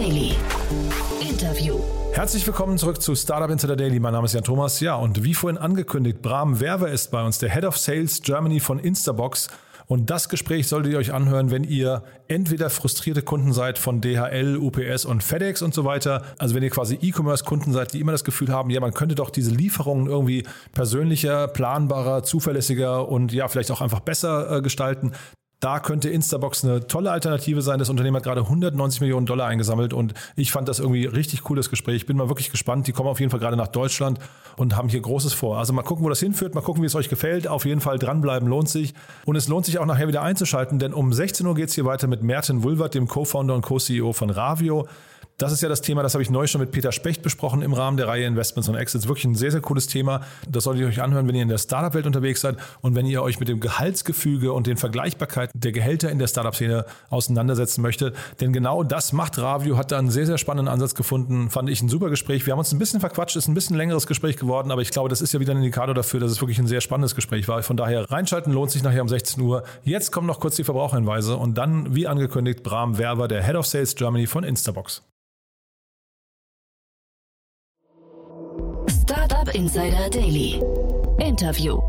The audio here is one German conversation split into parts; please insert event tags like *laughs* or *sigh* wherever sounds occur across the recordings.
Daily. Interview. Herzlich willkommen zurück zu Startup Insider Daily. Mein Name ist Jan Thomas. Ja, und wie vorhin angekündigt, Bram Werwer ist bei uns, der Head of Sales Germany von Instabox. Und das Gespräch solltet ihr euch anhören, wenn ihr entweder frustrierte Kunden seid von DHL, UPS und FedEx und so weiter. Also wenn ihr quasi E-Commerce-Kunden seid, die immer das Gefühl haben, ja, man könnte doch diese Lieferungen irgendwie persönlicher, planbarer, zuverlässiger und ja, vielleicht auch einfach besser äh, gestalten. Da könnte Instabox eine tolle Alternative sein. Das Unternehmen hat gerade 190 Millionen Dollar eingesammelt und ich fand das irgendwie richtig cooles Gespräch. Ich bin mal wirklich gespannt. Die kommen auf jeden Fall gerade nach Deutschland und haben hier Großes vor. Also mal gucken, wo das hinführt, mal gucken, wie es euch gefällt. Auf jeden Fall dranbleiben lohnt sich. Und es lohnt sich auch nachher wieder einzuschalten, denn um 16 Uhr geht es hier weiter mit Merten Wulvert, dem Co-Founder und Co-CEO von Ravio. Das ist ja das Thema, das habe ich neu schon mit Peter Specht besprochen im Rahmen der Reihe Investments und Exits. Wirklich ein sehr, sehr cooles Thema. Das solltet ihr euch anhören, wenn ihr in der Startup-Welt unterwegs seid und wenn ihr euch mit dem Gehaltsgefüge und den Vergleichbarkeiten der Gehälter in der Startup-Szene auseinandersetzen möchtet. Denn genau das macht Ravio, hat da einen sehr, sehr spannenden Ansatz gefunden. Fand ich ein super Gespräch. Wir haben uns ein bisschen verquatscht, ist ein bisschen längeres Gespräch geworden, aber ich glaube, das ist ja wieder ein Indikator dafür, dass es wirklich ein sehr spannendes Gespräch war. Von daher reinschalten lohnt sich nachher um 16 Uhr. Jetzt kommen noch kurz die Verbraucherhinweise und dann, wie angekündigt, Bram Werber, der Head of Sales Germany von Instabox. Startup Insider Daily. Interview.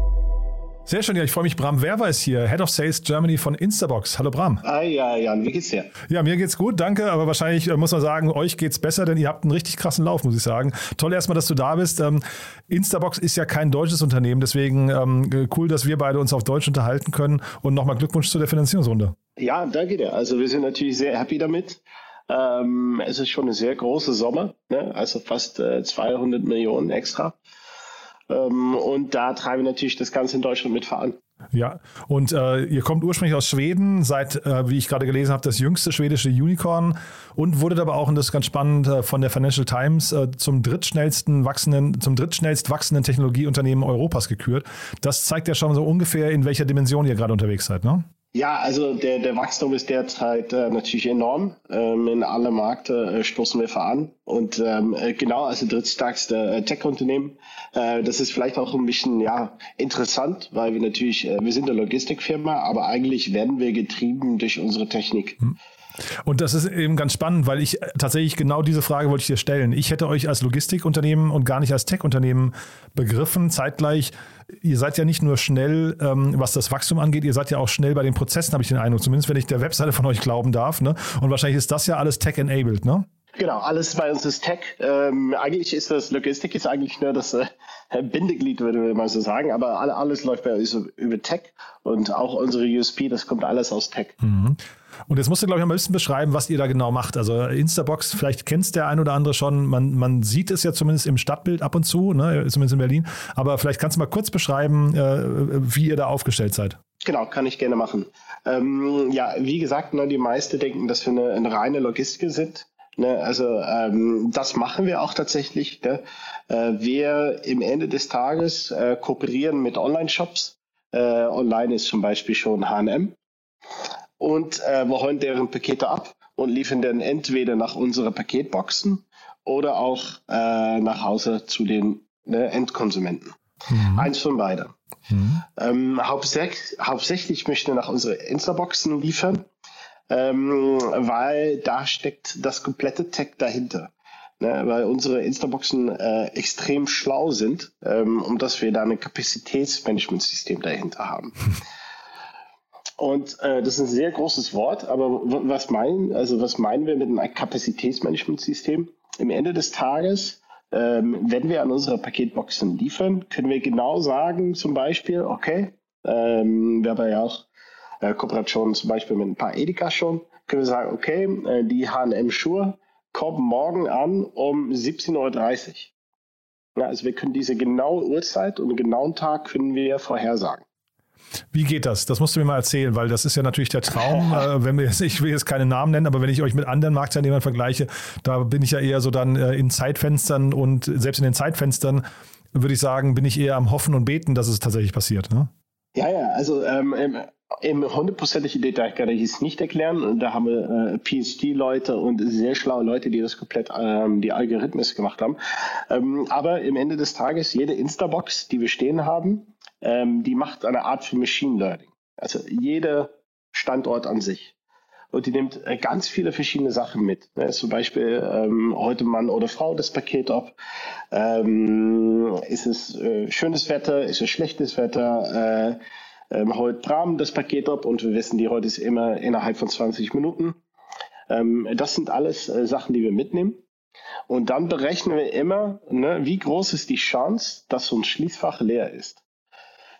Sehr schön, ja, ich freue mich. Bram Werwer ist hier, Head of Sales Germany von Instabox. Hallo Bram. Ah ja, Jan, wie geht's dir? Ja, mir geht's gut, danke, aber wahrscheinlich äh, muss man sagen, euch geht's besser, denn ihr habt einen richtig krassen Lauf, muss ich sagen. Toll erstmal, dass du da bist. Ähm, Instabox ist ja kein deutsches Unternehmen, deswegen ähm, cool, dass wir beide uns auf Deutsch unterhalten können und nochmal Glückwunsch zu der Finanzierungsrunde. Ja, danke dir. Also wir sind natürlich sehr happy damit. Ähm, es ist schon eine sehr große Summe, ne? also fast äh, 200 Millionen extra. Ähm, und da treiben wir natürlich das Ganze in Deutschland mit voran. Ja, und äh, ihr kommt ursprünglich aus Schweden, seid, äh, wie ich gerade gelesen habe, das jüngste schwedische Unicorn und wurdet aber auch, und das ist ganz spannend, äh, von der Financial Times äh, zum drittschnellsten wachsenden, zum drittschnellst wachsenden Technologieunternehmen Europas gekürt. Das zeigt ja schon so ungefähr, in welcher Dimension ihr gerade unterwegs seid, ne? Ja, also der, der Wachstum ist derzeit äh, natürlich enorm. Ähm, in alle Märkte äh, stoßen wir voran. Und ähm, äh, genau als drittstärkste äh, Tech-Unternehmen. Äh, das ist vielleicht auch ein bisschen ja interessant, weil wir natürlich, äh, wir sind eine Logistikfirma, aber eigentlich werden wir getrieben durch unsere Technik. Hm. Und das ist eben ganz spannend, weil ich tatsächlich genau diese Frage wollte ich dir stellen. Ich hätte euch als Logistikunternehmen und gar nicht als Tech-Unternehmen begriffen. Zeitgleich, ihr seid ja nicht nur schnell, ähm, was das Wachstum angeht, ihr seid ja auch schnell bei den Prozessen, habe ich den Eindruck. Zumindest, wenn ich der Webseite von euch glauben darf. Ne? Und wahrscheinlich ist das ja alles Tech-enabled, ne? Genau, alles bei uns ist Tech. Ähm, eigentlich ist das Logistik ist eigentlich nur das äh, Bindeglied, würde man so sagen, aber alle, alles läuft bei uns über Tech und auch unsere USP, das kommt alles aus Tech. Mhm. Und jetzt musst du, glaube ich, ein bisschen beschreiben, was ihr da genau macht. Also Instabox, vielleicht kennt es der ein oder andere schon. Man, man sieht es ja zumindest im Stadtbild ab und zu, ne, zumindest in Berlin. Aber vielleicht kannst du mal kurz beschreiben, äh, wie ihr da aufgestellt seid. Genau, kann ich gerne machen. Ähm, ja, wie gesagt, ne, die meisten denken, dass wir eine, eine reine Logistik sind. Ne, also ähm, das machen wir auch tatsächlich. Ne? Äh, wir im Ende des Tages äh, kooperieren mit Online-Shops. Äh, online ist zum Beispiel schon H&M und äh, wir holen deren Pakete ab und liefern dann entweder nach unseren Paketboxen oder auch äh, nach Hause zu den ne, Endkonsumenten. Mhm. Eins von beiden. Mhm. Ähm, hauptsächlich, hauptsächlich möchten wir nach unseren Instaboxen liefern, ähm, weil da steckt das komplette Tech dahinter. Ne, weil unsere Instaboxen äh, extrem schlau sind, ähm, um dass wir da ein Kapazitätsmanagementsystem dahinter haben. *laughs* Und äh, das ist ein sehr großes Wort, aber was meinen, also was meinen wir mit einem Kapazitätsmanagementsystem? Im Ende des Tages, ähm, wenn wir an unsere Paketboxen liefern, können wir genau sagen, zum Beispiel, okay, ähm, wir haben ja auch äh, Kooperationen zum Beispiel mit ein paar Edeka schon, können wir sagen, okay, äh, die H&M-Schuhe kommen morgen an um 17.30 Uhr. Ja, also wir können diese genaue Uhrzeit und genauen Tag können wir vorhersagen. Wie geht das? Das musst du mir mal erzählen, weil das ist ja natürlich der Traum. *laughs* Äh, wenn wir jetzt, ich will jetzt keine Namen nennen, aber wenn ich euch mit anderen Marktteilnehmern vergleiche, da bin ich ja eher so dann äh, in Zeitfenstern und selbst in den Zeitfenstern würde ich sagen, bin ich eher am Hoffen und Beten, dass es tatsächlich passiert. Ne? Ja, ja, also ähm, im hundertprozentigen Detail kann ich es nicht erklären. Da haben wir äh, PhD-Leute und sehr schlaue Leute, die das komplett ähm, die Algorithmen gemacht haben. Ähm, aber im Ende des Tages, jede Instabox, die wir stehen haben, ähm, die macht eine Art für Machine Learning. Also jeder Standort an sich. und die nimmt äh, ganz viele verschiedene Sachen mit. Ne? Zum Beispiel ähm, heute Mann oder Frau das Paket ab. Ähm, ist es äh, schönes Wetter? Ist es schlechtes Wetter? Äh, ähm, heute Bram das Paket ab und wir wissen, die heute ist immer innerhalb von 20 Minuten. Ähm, das sind alles äh, Sachen, die wir mitnehmen. Und dann berechnen wir immer, ne, wie groß ist die Chance, dass so ein Schließfach leer ist.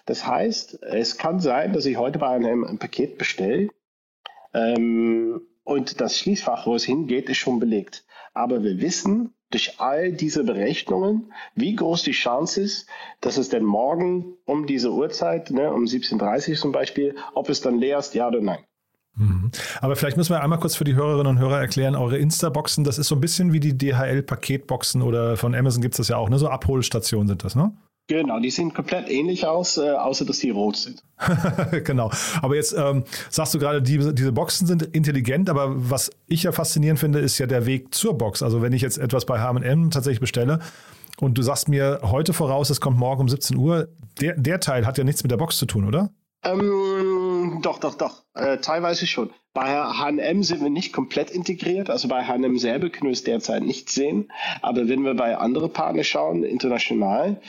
Das heißt, es kann sein, dass ich heute bei einem ein Paket bestelle ähm, und das Schließfach, wo es hingeht, ist schon belegt. Aber wir wissen durch all diese Berechnungen, wie groß die Chance ist, dass es denn morgen um diese Uhrzeit, ne, um 17.30 Uhr zum Beispiel, ob es dann leer ist, ja oder nein. Mhm. Aber vielleicht müssen wir einmal kurz für die Hörerinnen und Hörer erklären, eure Insta-Boxen, das ist so ein bisschen wie die DHL-Paketboxen oder von Amazon gibt es das ja auch, ne? So Abholstationen sind das, ne? Genau, die sehen komplett ähnlich aus, äh, außer dass die rot sind. *laughs* genau. Aber jetzt ähm, sagst du gerade, die, diese Boxen sind intelligent, aber was ich ja faszinierend finde, ist ja der Weg zur Box. Also wenn ich jetzt etwas bei HM tatsächlich bestelle und du sagst mir heute voraus, es kommt morgen um 17 Uhr, der, der Teil hat ja nichts mit der Box zu tun, oder? Ähm, doch, doch, doch. Äh, teilweise schon. Bei HM sind wir nicht komplett integriert. Also bei HM selber können wir es derzeit nicht sehen. Aber wenn wir bei anderen Partnern schauen, international,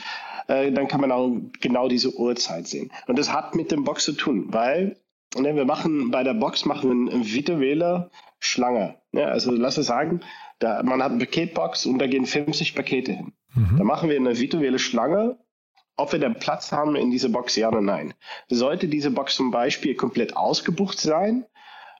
äh, dann kann man auch genau diese Uhrzeit sehen. Und das hat mit dem Box zu tun, weil ne, wir machen bei der Box machen wir eine virtuelle Schlange. Ne? Also lass uns sagen, da, man hat eine Paketbox und da gehen 50 Pakete hin. Mhm. Da machen wir eine virtuelle Schlange ob wir dann Platz haben in dieser Box, ja oder nein. Sollte diese Box zum Beispiel komplett ausgebucht sein,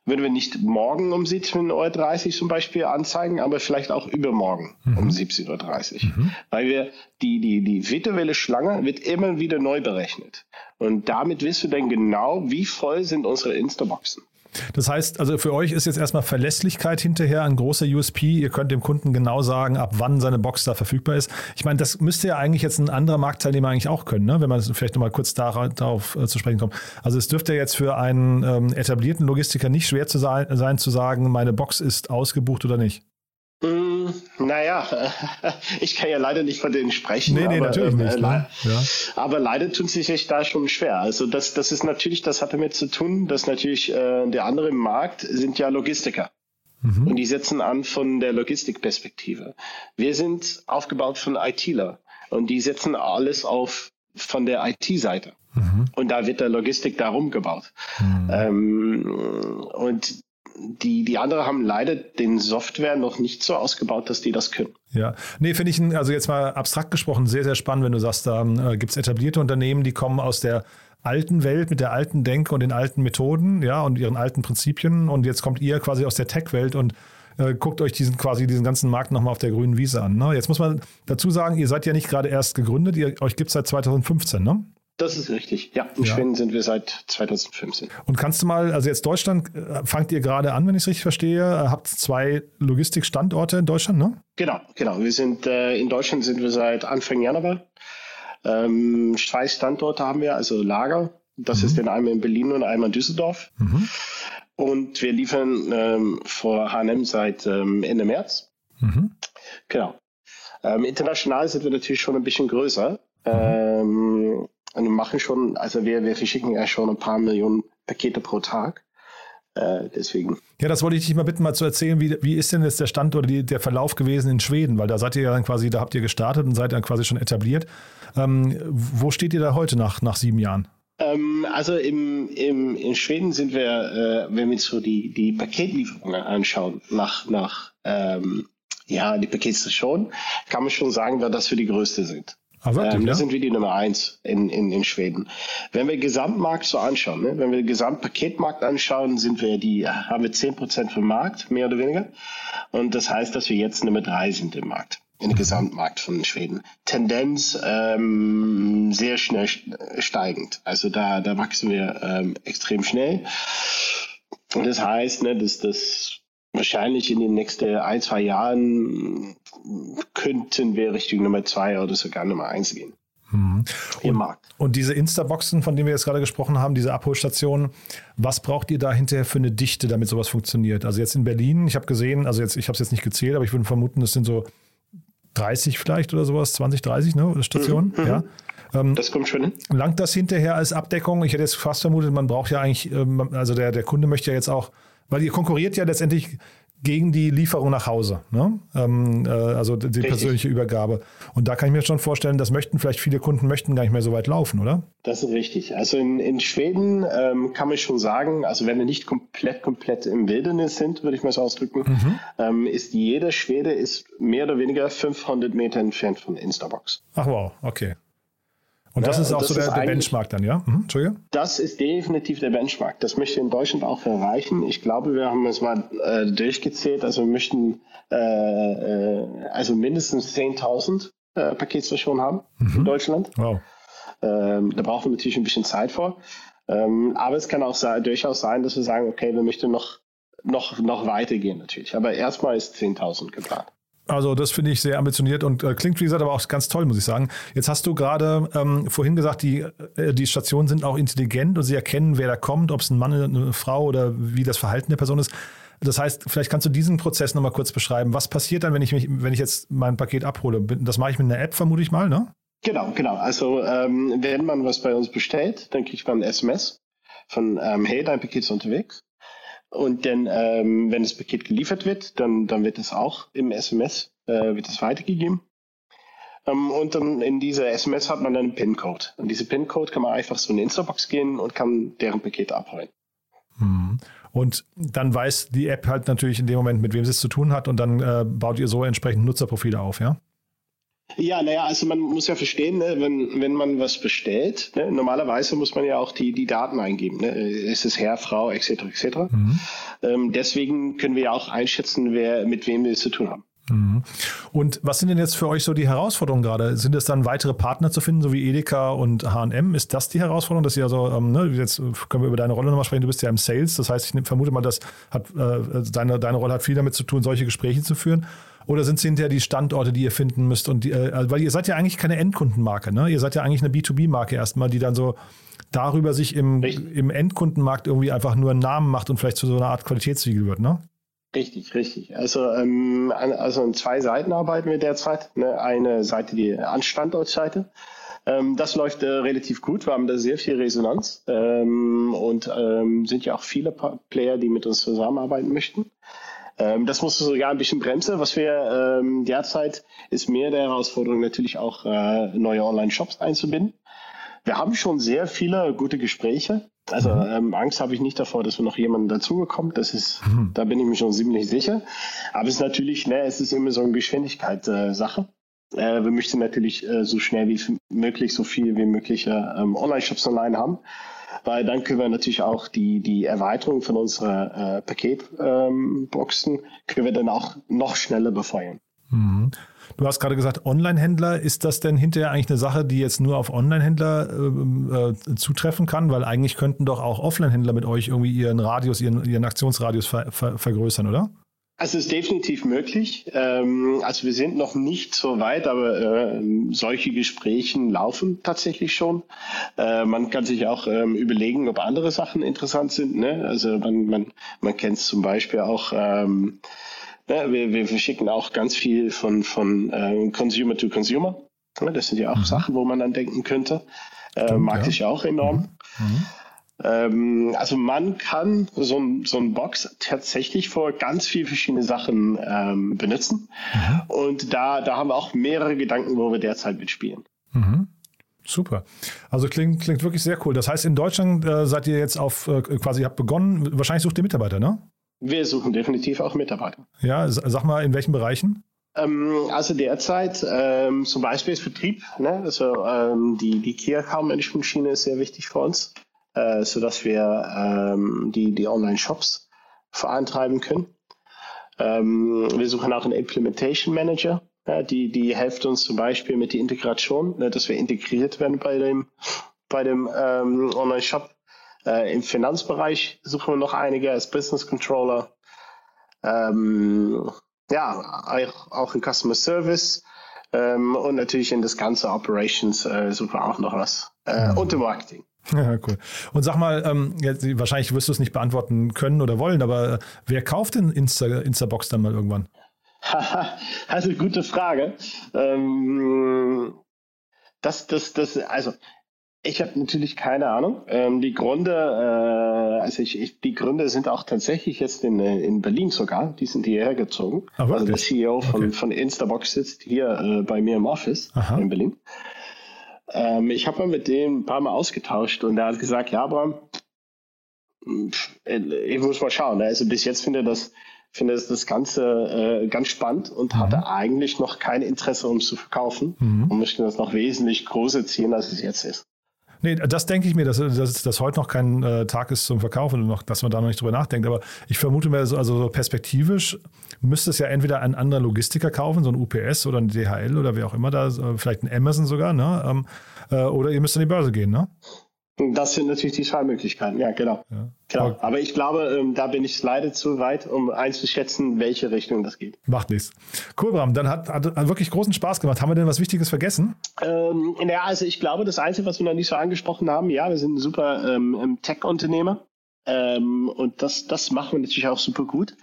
würden wir nicht morgen um 17.30 Uhr zum Beispiel anzeigen, aber vielleicht auch übermorgen mhm. um 17.30 Uhr. Mhm. Weil wir die, die, die virtuelle Schlange wird immer wieder neu berechnet. Und damit wissen wir dann genau, wie voll sind unsere Instaboxen. Das heißt, also für euch ist jetzt erstmal Verlässlichkeit hinterher ein großer USP. Ihr könnt dem Kunden genau sagen, ab wann seine Box da verfügbar ist. Ich meine, das müsste ja eigentlich jetzt ein anderer Marktteilnehmer eigentlich auch können, ne? wenn man vielleicht nochmal kurz darauf, äh, zu sprechen kommt. Also es dürfte jetzt für einen ähm, etablierten Logistiker nicht schwer zu sein, sein, zu sagen, meine Box ist ausgebucht oder nicht. Mm, naja, *laughs* ich kann ja leider nicht von denen sprechen. Nee, nee, aber, natürlich nicht. Äh, ne? ja. Aber leider tun sie sich da schon schwer. Also das, das ist natürlich, das hat damit zu tun, dass natürlich äh, der andere im Markt sind ja Logistiker. Mhm. Und die setzen an von der Logistikperspektive. Wir sind aufgebaut von ITler und die setzen alles auf von der IT-Seite. Mhm. Und da wird der Logistik darum gebaut. Mhm. Ähm, und die, die andere haben leider den Software noch nicht so ausgebaut, dass die das können. Ja, nee, finde ich, also jetzt mal abstrakt gesprochen, sehr, sehr spannend, wenn du sagst, da äh, gibt es etablierte Unternehmen, die kommen aus der alten Welt mit der alten Denke und den alten Methoden, ja, und ihren alten Prinzipien. Und jetzt kommt ihr quasi aus der Tech-Welt und äh, guckt euch diesen quasi diesen ganzen Markt nochmal auf der grünen Wiese an. Ne? Jetzt muss man dazu sagen, ihr seid ja nicht gerade erst gegründet, ihr, euch gibt es seit 2015, ne? Das ist richtig. Ja, in ja. Schweden sind wir seit 2015. Und kannst du mal, also jetzt Deutschland, äh, fangt ihr gerade an, wenn ich es richtig verstehe, äh, habt zwei Logistikstandorte in Deutschland, ne? Genau, genau. Wir sind äh, in Deutschland sind wir seit Anfang Januar. Ähm, zwei Standorte haben wir, also Lager. Das mhm. ist dann einmal in Berlin und einmal in Düsseldorf. Mhm. Und wir liefern ähm, vor HM seit ähm, Ende März. Mhm. Genau. Ähm, international sind wir natürlich schon ein bisschen größer. Mhm. Ähm, und wir machen schon, also wir, wir verschicken ja schon ein paar Millionen Pakete pro Tag. Äh, deswegen. Ja, das wollte ich dich mal bitten, mal zu erzählen, wie, wie ist denn jetzt der Stand oder die, der Verlauf gewesen in Schweden? Weil da seid ihr ja dann quasi, da habt ihr gestartet und seid dann quasi schon etabliert. Ähm, wo steht ihr da heute nach, nach sieben Jahren? Ähm, also im, im, in Schweden sind wir, äh, wenn wir so die, die Paketlieferungen anschauen, nach, nach ähm, ja, die Paketstation, kann man schon sagen, dass wir die größte sind. Ah, wirklich, ähm, ja? sind wir die Nummer eins in, in, in Schweden. Wenn wir Gesamtmarkt so anschauen, ne? wenn wir den Gesamtpaketmarkt anschauen, sind wir die, haben wir zehn Prozent vom Markt, mehr oder weniger. Und das heißt, dass wir jetzt Nummer drei sind im Markt, im. Gesamtmarkt von Schweden. Tendenz ähm, sehr schnell steigend. Also da, da wachsen wir ähm, extrem schnell. Und das heißt, ne, dass das wahrscheinlich in den nächsten ein, zwei Jahren könnten wir Richtung Nummer zwei oder sogar Nummer eins gehen. Mhm. Im Markt. Und diese Insta-Boxen, von denen wir jetzt gerade gesprochen haben, diese Abholstationen, was braucht ihr da hinterher für eine Dichte, damit sowas funktioniert? Also jetzt in Berlin, ich habe gesehen, also jetzt, ich habe es jetzt nicht gezählt, aber ich würde vermuten, es sind so 30 vielleicht oder sowas, 20, 30 ne, Stationen. Mhm. Ja. Ähm, das kommt schon hin. Langt das hinterher als Abdeckung? Ich hätte jetzt fast vermutet, man braucht ja eigentlich, ähm, also der, der Kunde möchte ja jetzt auch weil ihr konkurriert ja letztendlich gegen die Lieferung nach Hause, ne? ähm, äh, also die Richtig. persönliche Übergabe. Und da kann ich mir schon vorstellen, das möchten vielleicht viele Kunden möchten gar nicht mehr so weit laufen, oder? Das ist richtig. Also in, in Schweden ähm, kann man schon sagen, also wenn wir nicht komplett, komplett im Wildnis sind, würde ich mal so ausdrücken, mhm. ähm, ist jeder Schwede ist mehr oder weniger 500 Meter entfernt von Instabox. Ach wow, okay. Und das ja, ist auch das so der, der Benchmark dann, ja? Mhm, Entschuldige? Das ist definitiv der Benchmark. Das möchte in Deutschland auch erreichen. Ich glaube, wir haben es mal äh, durchgezählt. Also wir möchten äh, äh, also mindestens 10.000 äh, Paketstationen haben mhm. in Deutschland. Wow. Ähm, da brauchen wir natürlich ein bisschen Zeit vor. Ähm, aber es kann auch durchaus sein, dass wir sagen, okay, wir möchten noch, noch, noch weitergehen natürlich. Aber erstmal ist 10.000 geplant. Also das finde ich sehr ambitioniert und äh, klingt, wie gesagt, aber auch ganz toll, muss ich sagen. Jetzt hast du gerade ähm, vorhin gesagt, die, äh, die Stationen sind auch intelligent und sie erkennen, wer da kommt, ob es ein Mann, eine Frau oder wie das Verhalten der Person ist. Das heißt, vielleicht kannst du diesen Prozess nochmal kurz beschreiben. Was passiert dann, wenn ich, mich, wenn ich jetzt mein Paket abhole? Das mache ich mit einer App, vermute ich mal, ne? Genau, genau. Also ähm, wenn man was bei uns bestellt, dann kriegt man ein SMS von, ähm, hey, dein Paket ist unterwegs. Und dann, ähm, wenn das Paket geliefert wird, dann, dann wird es auch im SMS äh, wird es weitergegeben. Ähm, und dann in dieser SMS hat man dann einen PIN-Code. Und diese PIN-Code kann man einfach so in die Instabox gehen und kann deren Paket abholen. Hm. Und dann weiß die App halt natürlich in dem Moment, mit wem sie es zu tun hat und dann äh, baut ihr so entsprechend Nutzerprofile auf, ja? Ja, naja, also man muss ja verstehen, ne, wenn, wenn man was bestellt, ne, normalerweise muss man ja auch die, die Daten eingeben. Ne? Ist es Herr, Frau, etc. etc. Mhm. Ähm, deswegen können wir ja auch einschätzen, wer mit wem wir es zu tun haben. Mhm. Und was sind denn jetzt für euch so die Herausforderungen gerade? Sind es dann weitere Partner zu finden, so wie Edeka und H&M? Ist das die Herausforderung, dass ihr also, ähm, ne, jetzt können wir über deine Rolle nochmal sprechen, du bist ja im Sales, das heißt, ich vermute mal, das hat, äh, deine, deine Rolle hat viel damit zu tun, solche Gespräche zu führen. Oder sind es hinterher die Standorte, die ihr finden müsst? Und die, äh, weil ihr seid ja eigentlich keine Endkundenmarke, ne? Ihr seid ja eigentlich eine B2B-Marke erstmal, die dann so darüber sich im, im Endkundenmarkt irgendwie einfach nur einen Namen macht und vielleicht zu so einer Art Qualitätssiegel wird, ne? Richtig, richtig. Also, ähm, also in zwei Seiten arbeiten wir derzeit. Ne? Eine Seite, die Anstandortseite. Ähm, das läuft äh, relativ gut. Wir haben da sehr viel Resonanz ähm, und ähm, sind ja auch viele Player, die mit uns zusammenarbeiten möchten. Ähm, das muss sogar ein bisschen bremsen. Was wir ähm, derzeit ist mehr der Herausforderung natürlich auch äh, neue Online-Shops einzubinden. Wir haben schon sehr viele gute Gespräche. Also mhm. ähm, Angst habe ich nicht davor, dass wir noch jemanden dazugekommen. Das ist, mhm. da bin ich mir schon ziemlich sicher. Aber es ist natürlich, ne, es ist immer so eine Geschwindigkeitssache. Äh, äh, wir möchten natürlich äh, so schnell wie möglich, so viel wie möglich ähm, Online-Shops online haben. Weil dann können wir natürlich auch die, die Erweiterung von unseren äh, Paketboxen ähm, können wir dann auch noch schneller befeuern. Mhm. Du hast gerade gesagt, Online-Händler, ist das denn hinterher eigentlich eine Sache, die jetzt nur auf Online-Händler äh, äh, zutreffen kann? Weil eigentlich könnten doch auch Offline-Händler mit euch irgendwie ihren Radius, ihren, ihren Aktionsradius ver, ver, vergrößern, oder? Also es ist definitiv möglich. Ähm, also wir sind noch nicht so weit, aber äh, solche Gespräche laufen tatsächlich schon. Äh, man kann sich auch ähm, überlegen, ob andere Sachen interessant sind. Ne? Also man, man, man kennt es zum Beispiel auch. Ähm, ja, wir, wir verschicken auch ganz viel von, von äh, Consumer to Consumer. Ja, das sind ja auch mhm. Sachen, wo man dann denken könnte. Äh, Stimmt, mag ja. ich auch enorm. Mhm. Mhm. Ähm, also man kann so, so ein Box tatsächlich vor ganz viel verschiedene Sachen ähm, benutzen. Mhm. Und da, da haben wir auch mehrere Gedanken, wo wir derzeit mitspielen. Mhm. Super. Also klingt, klingt wirklich sehr cool. Das heißt, in Deutschland äh, seid ihr jetzt auf äh, quasi, habt begonnen, wahrscheinlich sucht ihr Mitarbeiter, ne? Wir suchen definitiv auch Mitarbeiter. Ja, sag mal, in welchen Bereichen? Ähm, also derzeit ähm, zum Beispiel ist Vertrieb, ne? also ähm, die, die Key Account Management Schiene ist sehr wichtig für uns, äh, sodass wir ähm, die, die Online-Shops vorantreiben können. Ähm, wir suchen auch einen Implementation Manager, ja, die, die hilft uns zum Beispiel mit der Integration, ne, dass wir integriert werden bei dem, bei dem ähm, Online-Shop. Äh, Im Finanzbereich suchen wir noch einige als Business Controller. Ähm, ja, auch, in Customer Service. Ähm, und natürlich in das ganze Operations äh, suchen wir auch noch was. Äh. Und im Marketing. *laughs* Ja, cool. Und sag mal, ähm, jetzt, wahrscheinlich wirst du es nicht beantworten können oder wollen, aber äh, wer kauft denn Insta, Instabox dann mal irgendwann? *laughs* also gute Frage. Ähm, das, das, das, also Ich habe natürlich keine Ahnung. Ähm, die Gründe, äh, also ich, ich, die Gründe sind auch tatsächlich jetzt in, äh, in Berlin sogar. Die sind hierher gezogen. Ah, also der? CEO von, Okay. von Instabox sitzt hier äh, bei mir im Office Aha. in Berlin. Ähm, ich habe mal mit dem ein paar Mal ausgetauscht und er hat gesagt, ja, Bram, äh, ich muss mal schauen. Also bis jetzt finde ich das, finde das, das Ganze äh, ganz spannend und hatte eigentlich noch kein Interesse, um es zu verkaufen und möchte das noch wesentlich größer ziehen, als es jetzt ist. Nee, das denke ich mir, dass, dass, dass heute noch kein äh, Tag ist zum Verkaufen und noch, dass man da noch nicht drüber nachdenkt. Aber ich vermute mir, so- also so perspektivisch müsste es ja entweder ein anderer Logistiker kaufen, so ein UPS oder ein DHL oder wer auch immer da, vielleicht ein Amazon sogar, ne? Ähm, äh, oder ihr müsst an die Börse gehen, ne? Das sind natürlich die zwei Möglichkeiten, ja, genau. genau. Aber- Aber ich glaube, ähm, da bin ich leider zu weit, um einzuschätzen, welche Richtung das geht. Macht nichts. Cool, Bram. Dann hat, hat, hat wirklich großen Spaß gemacht. Haben wir denn was Wichtiges vergessen? Ähm, ja, also ich glaube, das Einzige, was wir noch nicht so angesprochen haben, ja, wir sind ein super ähm, ähm, Tech-Unternehmer. Ähm, und das, das machen wir natürlich auch super gut.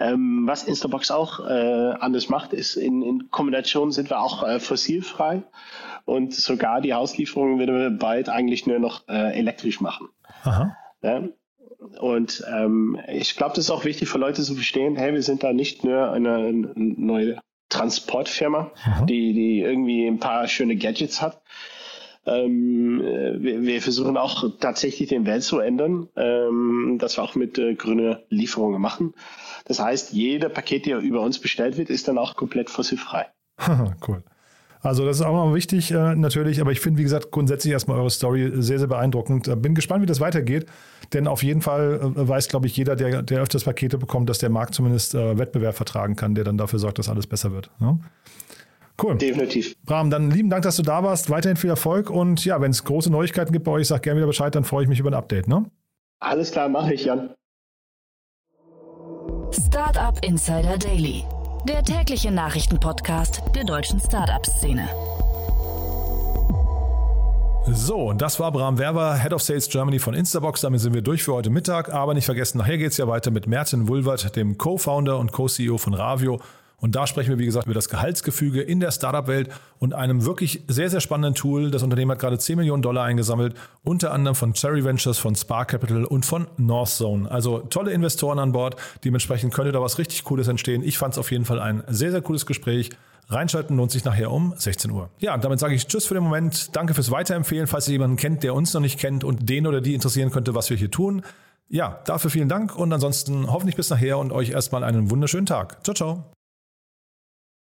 Ähm, was Instabox auch äh, anders macht, ist in, in Kombination sind wir auch äh, fossilfrei und sogar die Hauslieferungen werden wir bald eigentlich nur noch äh, elektrisch machen. Aha. Ja? Und ähm, ich glaube, das ist auch wichtig für Leute zu verstehen, hey, wir sind da nicht nur eine, eine neue Transportfirma, Aha. die, die irgendwie ein paar schöne Gadgets hat. Ähm, äh, wir, wir versuchen auch tatsächlich den Welt zu ändern, ähm, dass wir auch mit äh, grüne Lieferungen machen. Das heißt, jeder Paket, der über uns bestellt wird, ist dann auch komplett fossilfrei. *laughs* cool. Also das ist auch noch wichtig äh, natürlich, aber ich finde, wie gesagt, grundsätzlich erstmal eure Story sehr, sehr beeindruckend. Äh, Bin gespannt, wie das weitergeht, denn auf jeden Fall äh, weiß, glaube ich, jeder, der, der öfters Pakete bekommt, dass der Markt zumindest äh, Wettbewerb vertragen kann, der dann dafür sorgt, dass alles besser wird. Ne? Cool. Definitiv. Bram, dann lieben Dank, dass du da warst. Weiterhin viel Erfolg und ja, wenn es große Neuigkeiten gibt bei euch, sag gerne wieder Bescheid, dann freue ich mich über ein Update. Ne? Alles klar, mache ich, Jan. Startup Insider Daily, der tägliche Nachrichtenpodcast der deutschen Startup-Szene. So, und das war Bram Werber, Head of Sales Germany von Instabox. Damit sind wir durch für heute Mittag. Aber nicht vergessen, nachher geht es ja weiter mit Mertin Wulvert, dem Co-Founder und Co-CEO von Ravio. Und da sprechen wir, wie gesagt, über das Gehaltsgefüge in der Startup-Welt und einem wirklich sehr, sehr spannenden Tool. Das Unternehmen hat gerade 10 Millionen Dollar eingesammelt, unter anderem von Cherry Ventures, von Spark Capital und von Northzone. Also tolle Investoren an Bord. Dementsprechend könnte da was richtig Cooles entstehen. Ich fand es auf jeden Fall ein sehr, sehr cooles Gespräch. Reinschalten lohnt sich nachher um 16 Uhr. Ja, damit sage ich Tschüss für den Moment. Danke fürs Weiterempfehlen, falls ihr jemanden kennt, der uns noch nicht kennt und den oder die interessieren könnte, was wir hier tun. Ja, dafür vielen Dank und ansonsten hoffentlich bis nachher und euch erstmal einen wunderschönen Tag. Ciao, ciao.